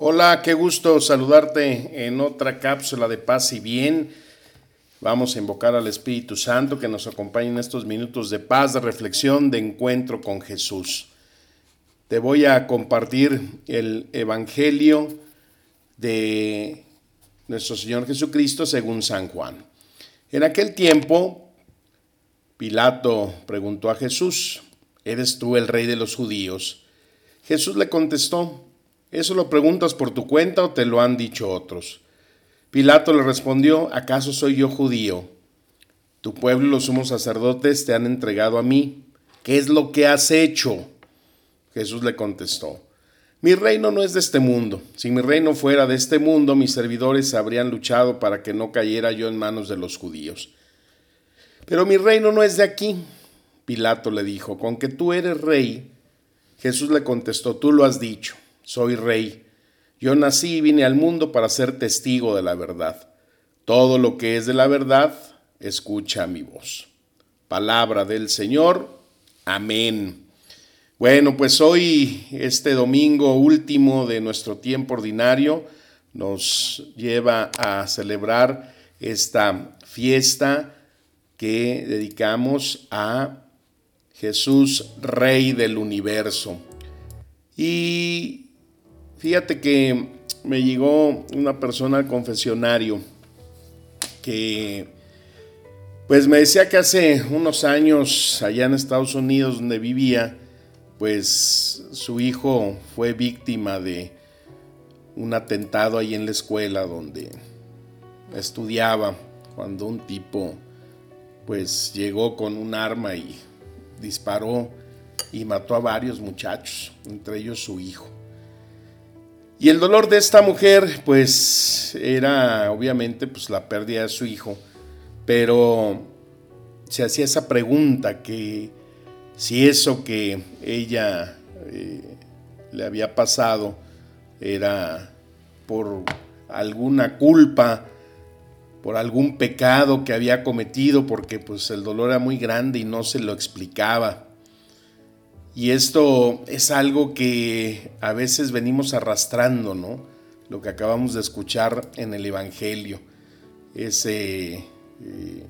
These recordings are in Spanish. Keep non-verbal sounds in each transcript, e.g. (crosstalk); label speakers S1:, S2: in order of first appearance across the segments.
S1: Hola. Qué gusto saludarte en otra cápsula de paz y bien. Vamos a invocar al Espíritu Santo que nos acompañe en estos minutos de paz, de reflexión, de encuentro con Jesús. Te voy a compartir el Evangelio de nuestro Señor Jesucristo según San Juan. En aquel tiempo, Pilato preguntó a Jesús, ¿eres tú el rey de los judíos? Jesús le contestó, ¿eso lo preguntas por tu cuenta o te lo han dicho otros? Pilato le respondió, ¿acaso soy yo judío? Tu pueblo y los sumos sacerdotes te han entregado a mí. ¿Qué es lo que has hecho? Jesús le contestó, mi reino no es de este mundo. Si mi reino fuera de este mundo, mis servidores habrían luchado para que no cayera yo en manos de los judíos. Pero mi reino no es de aquí. Pilato le dijo, con que tú eres rey. Jesús le contestó, tú lo has dicho, soy rey. Yo nací y vine al mundo para ser testigo de la verdad. Todo lo que es de la verdad, escucha mi voz. Palabra del Señor. Amén. Bueno, pues hoy, este domingo último de nuestro tiempo ordinario, nos lleva a celebrar esta fiesta que dedicamos a Jesús, Rey del Universo. Y fíjate que me llegó una persona al confesionario que pues me decía que hace unos años allá en Estados Unidos donde vivía, pues su hijo fue víctima de un atentado ahí en la escuela donde estudiaba, cuando un tipo pues llegó con un arma y disparó y mató a varios muchachos, entre ellos su hijo. Y el dolor de esta mujer pues era obviamente pues la pérdida de su hijo, pero se hacía esa pregunta que si eso que ella eh, le había pasado era por alguna culpa, por algún pecado que había cometido, porque pues el dolor era muy grande y no se lo explicaba. Y esto es algo que a veces venimos arrastrando, ¿no? Lo que acabamos de escuchar en el Evangelio, ese eh,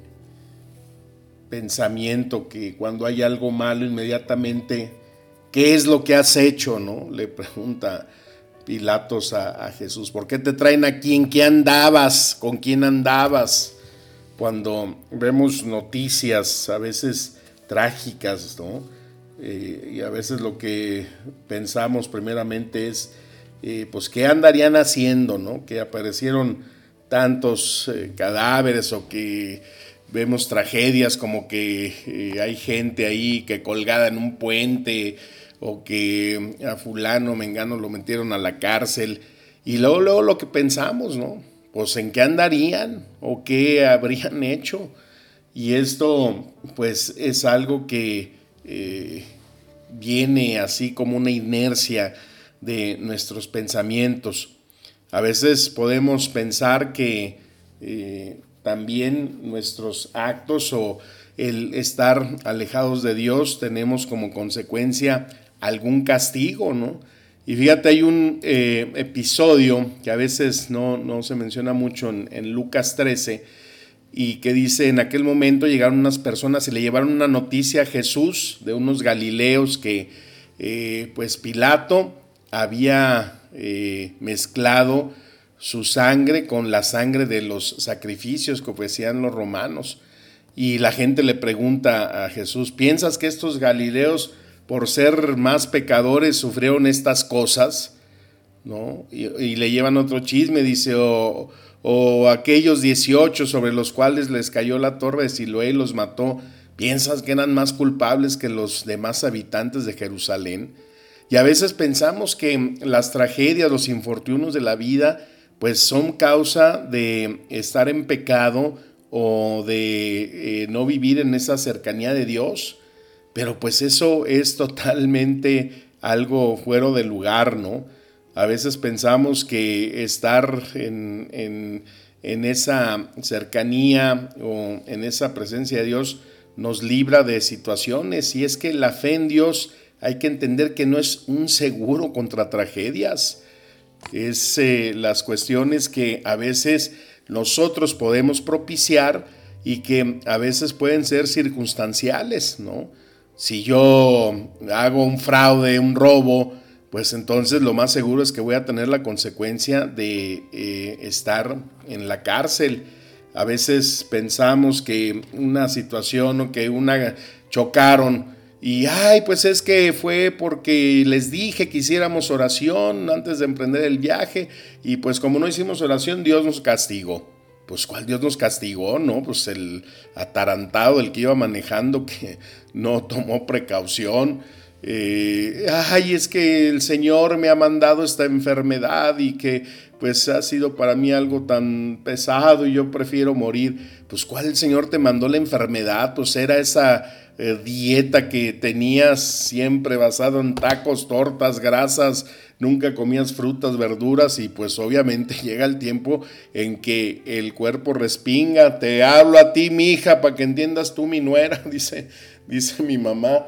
S1: pensamiento que cuando hay algo malo inmediatamente, ¿qué es lo que has hecho? ¿no? Le pregunta Pilatos a, Jesús, ¿por qué te traen aquí? ¿En qué andabas? ¿Con quién andabas? Cuando vemos noticias a veces trágicas, ¿no? Eh, y a veces lo que pensamos primeramente es, eh, pues, ¿qué andarían haciendo, no? Que aparecieron tantos eh, cadáveres o que vemos tragedias como que hay gente ahí que colgada en un puente o que a fulano, mengano lo metieron a la cárcel. Y luego, luego lo que pensamos, ¿no? Pues en qué andarían o qué habrían (laughs) hecho. Y esto pues es algo que eh, viene así como una inercia de nuestros pensamientos. A veces podemos pensar que eh, también nuestros actos o el estar alejados de Dios tenemos como consecuencia algún castigo, ¿no? Y fíjate, hay un eh, episodio que a veces no, no se menciona mucho en, Lucas 13 y que dice, en aquel momento llegaron unas personas y le llevaron una noticia a Jesús de unos galileos que eh, pues Pilato había eh, mezclado su sangre con la sangre de los sacrificios que ofrecían los romanos. Y la gente le pregunta a Jesús, ¿piensas que estos galileos, por ser más pecadores, sufrieron estas cosas? ¿No? Y, le llevan otro chisme, dice, o, o aquellos 18 sobre los cuales les cayó la torre de Siloé y los mató, ¿piensas que eran más culpables que los demás habitantes de Jerusalén? Y a veces pensamos que las tragedias, los infortunios de la vida, pues son causa de estar en pecado o de eh, no vivir en esa cercanía de Dios. Pero pues eso es totalmente algo fuera de lugar, ¿no? A veces pensamos que estar en, en, en esa cercanía o en esa presencia de Dios nos libra de situaciones y es que la fe en Dios hay que entender que no es un seguro contra tragedias. Es eh, las cuestiones que a veces nosotros podemos propiciar y que a veces pueden ser circunstanciales, ¿no? Si yo hago un fraude, un robo, pues entonces lo más seguro es que voy a tener la consecuencia de eh, estar en la cárcel. A veces pensamos que una situación o que una chocaron y ay, pues es que fue porque les dije que hiciéramos oración antes de emprender el viaje y pues como no hicimos oración, Dios nos castigó. Pues ¿cuál Dios nos castigó? No, pues el atarantado, el que iba manejando, que no tomó precaución. Eh, ay, es que el Señor me ha mandado esta enfermedad y que pues ha sido para mí algo tan pesado y yo prefiero morir. Pues ¿cuál el Señor te mandó la enfermedad? Pues era esa eh, dieta que tenías siempre basado en tacos, tortas, grasas, nunca comías frutas, verduras y pues obviamente (laughs) llega el tiempo en que el cuerpo respinga, te hablo a ti mi hija para que entiendas tú mi nuera, (laughs) dice, dice mi mamá.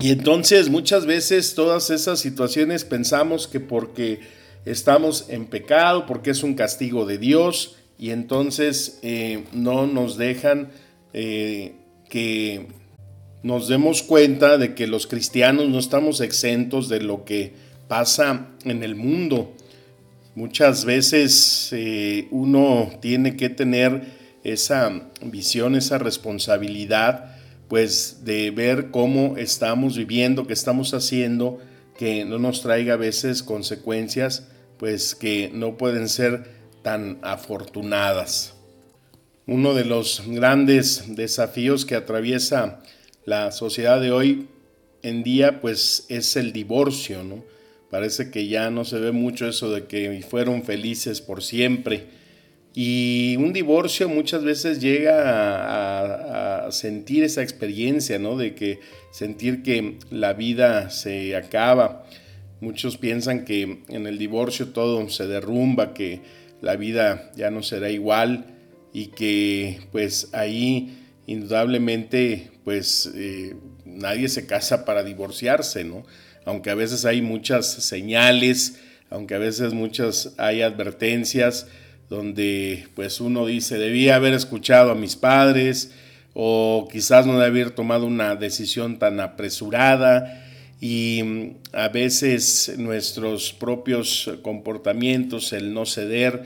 S1: Y entonces muchas veces todas esas situaciones pensamos que porque estamos en pecado, porque es un castigo de Dios y entonces eh, no nos dejan eh, que nos demos cuenta de que los cristianos no estamos exentos de lo que pasa en el mundo. Muchas veces eh, uno tiene que tener esa visión, esa responsabilidad, pues de ver cómo estamos viviendo, qué estamos haciendo, que no nos traiga a veces consecuencias, pues que no pueden ser tan afortunadas. Uno de los grandes desafíos que atraviesa la sociedad de hoy en día pues es el divorcio, ¿no? Parece que ya no se ve mucho eso de que fueron felices por siempre. Y un divorcio muchas veces llega a, sentir esa experiencia, ¿no? De que sentir que la vida se acaba. Muchos piensan que en el divorcio todo se derrumba, que la vida ya no será igual y que pues ahí indudablemente pues eh, nadie se casa para divorciarse, ¿no? Aunque a veces hay muchas señales, aunque a veces muchas hay advertencias donde pues uno dice, debía haber escuchado a mis padres o quizás no debía haber tomado una decisión tan apresurada y mm, a veces nuestros propios comportamientos, el no ceder,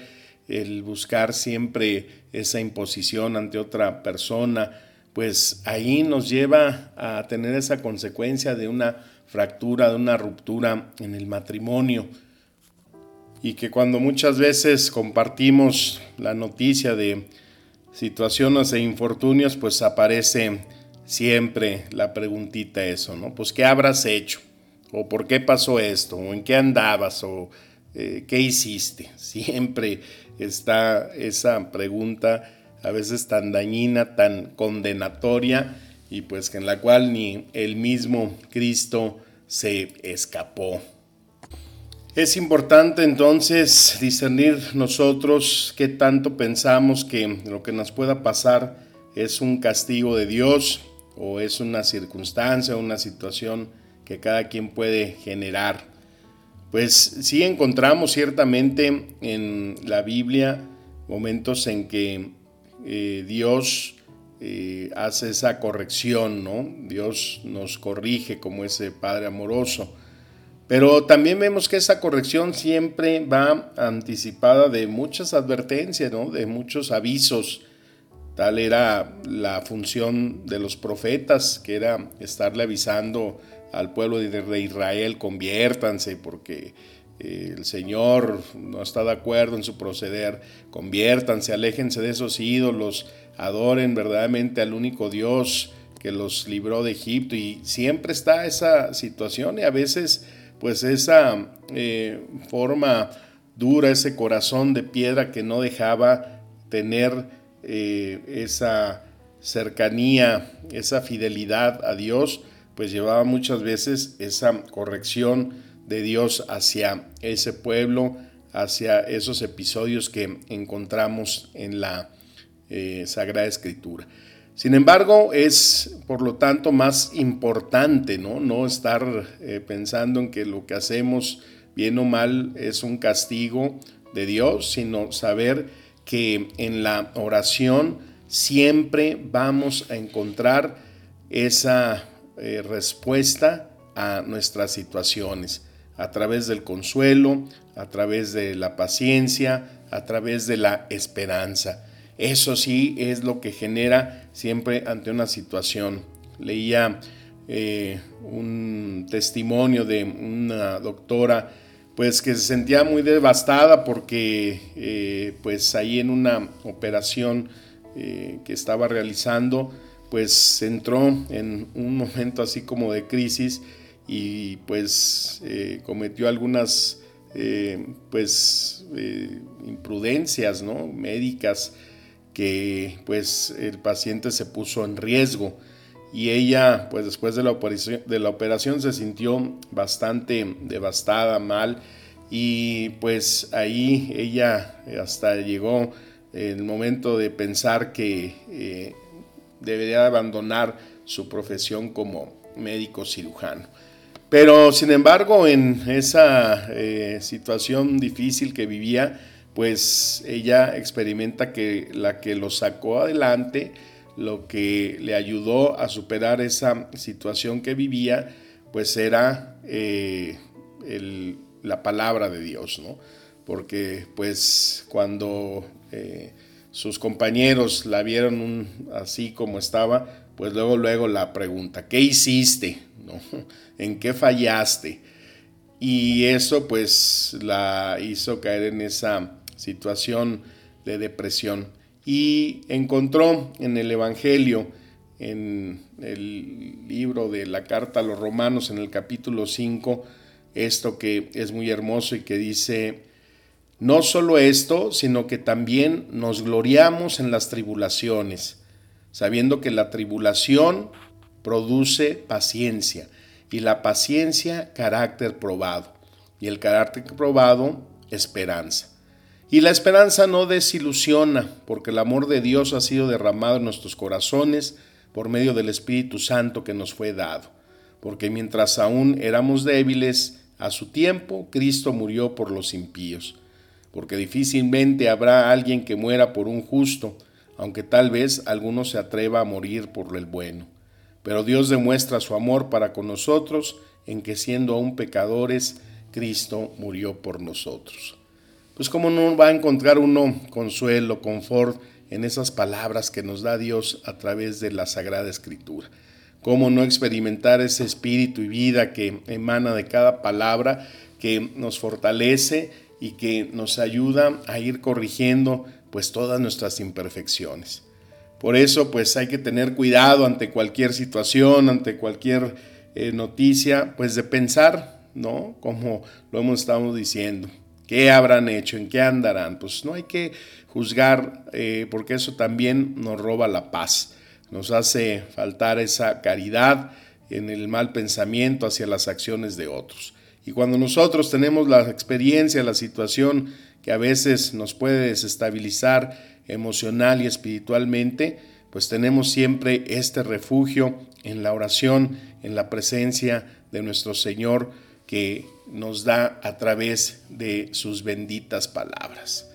S1: el buscar siempre esa imposición ante otra persona, pues ahí nos lleva a tener esa consecuencia de una fractura, de una ruptura en el matrimonio. Y que cuando muchas veces compartimos la noticia de situaciones e infortunios, pues aparece siempre la preguntita eso, ¿no? Pues ¿qué habrás hecho? ¿O por qué pasó esto? ¿O en qué andabas? ¿O eh, qué hiciste? (laughs) Siempre está esa pregunta a veces tan dañina, tan condenatoria y pues en la cual ni el mismo Cristo se escapó. Es importante entonces discernir nosotros qué tanto pensamos que lo que nos pueda pasar es un castigo de Dios o es una circunstancia, una situación que cada quien puede generar. Pues sí encontramos ciertamente en la Biblia momentos en que eh, Dios eh, hace esa corrección, ¿no? Dios nos corrige como ese Padre amoroso. Pero también vemos que esa corrección siempre va anticipada de muchas advertencias, ¿no? De muchos avisos. Tal era la función de los profetas, que era estarle avisando al pueblo de Israel, conviértanse, porque el Señor no está de acuerdo en su proceder, conviértanse, aléjense de esos ídolos, adoren verdaderamente al único Dios que los libró de Egipto y siempre está esa situación y a veces pues esa eh, forma dura, ese corazón de piedra que no dejaba tener eh, esa cercanía, esa fidelidad a Dios, pues llevaba muchas veces esa corrección de Dios hacia ese pueblo, hacia esos episodios que encontramos en la eh, Sagrada Escritura. Sin embargo, es por lo tanto más importante no, no estar eh, pensando en que lo que hacemos bien o mal es un castigo de Dios, sino saber que en la oración siempre vamos a encontrar esa eh, respuesta a nuestras situaciones a través del consuelo, a través de la paciencia, a través de la esperanza. Eso sí es lo que genera siempre ante una situación. Leía eh, un testimonio de una doctora pues que se sentía muy devastada porque eh, pues ahí en una operación eh, que estaba realizando pues entró en un momento así como de crisis y pues cometió algunas pues imprudencias ¿no? médicas que pues el paciente se puso en riesgo y ella pues después de la operación, de la operación se sintió bastante devastada, mal y pues ahí ella hasta llegó el momento de pensar que eh, debería abandonar su profesión como médico cirujano. Pero sin embargo en esa eh, situación difícil que vivía, pues ella experimenta que la que lo sacó adelante, lo que le ayudó a superar esa situación que vivía, pues era eh, la palabra de Dios, ¿no? Porque pues cuando eh, sus compañeros la vieron así como estaba, pues luego, luego la pregunta, ¿qué hiciste? (laughs) ¿En qué fallaste? Y eso pues la hizo caer en esa situación de depresión. Y encontró en el Evangelio, en el libro de la carta a los romanos, en el capítulo 5, esto que es muy hermoso y que dice, no solo esto, sino que también nos gloriamos en las tribulaciones, sabiendo que la tribulación produce paciencia y la paciencia carácter probado y el carácter probado esperanza. Y la esperanza no desilusiona, porque el amor de Dios ha sido derramado en nuestros corazones por medio del Espíritu Santo que nos fue dado. Porque mientras aún éramos débiles, a su tiempo Cristo murió por los impíos. Porque difícilmente habrá alguien que muera por un justo, aunque tal vez alguno se atreva a morir por el bueno. Pero Dios demuestra su amor para con nosotros en que siendo aún pecadores, Cristo murió por nosotros pues cómo no va a encontrar uno consuelo, confort en esas palabras que nos da Dios a través de la Sagrada Escritura. Cómo no experimentar ese espíritu y vida que emana de cada palabra, que nos fortalece y que nos ayuda a ir corrigiendo pues todas nuestras imperfecciones. Por eso pues hay que tener cuidado ante cualquier situación, ante cualquier eh, noticia, pues de pensar, ¿no? Como lo hemos estado diciendo, ¿Qué habrán hecho? ¿En qué andarán? Pues no hay que juzgar eh, porque eso también nos roba la paz. Nos hace faltar esa caridad en el mal pensamiento hacia las acciones de otros. Y cuando nosotros tenemos la experiencia, la situación que a veces nos puede desestabilizar emocional y espiritualmente, pues tenemos siempre este refugio en la oración, en la presencia de nuestro Señor que nos da a través de sus benditas palabras.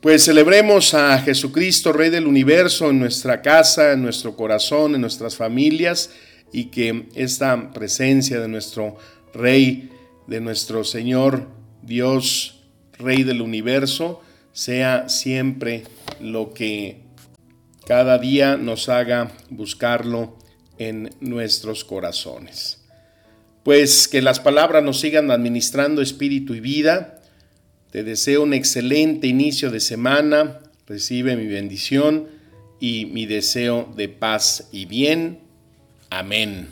S1: Pues celebremos a Jesucristo, Rey del Universo, en nuestra casa, en nuestro corazón, en nuestras familias, y que esta presencia de nuestro Rey, de nuestro Señor, Dios, Rey del Universo, sea siempre lo que cada día nos haga buscarlo en nuestros corazones. Pues que las palabras nos sigan administrando espíritu y vida. Te deseo un excelente inicio de semana. Recibe mi bendición y mi deseo de paz y bien. Amén.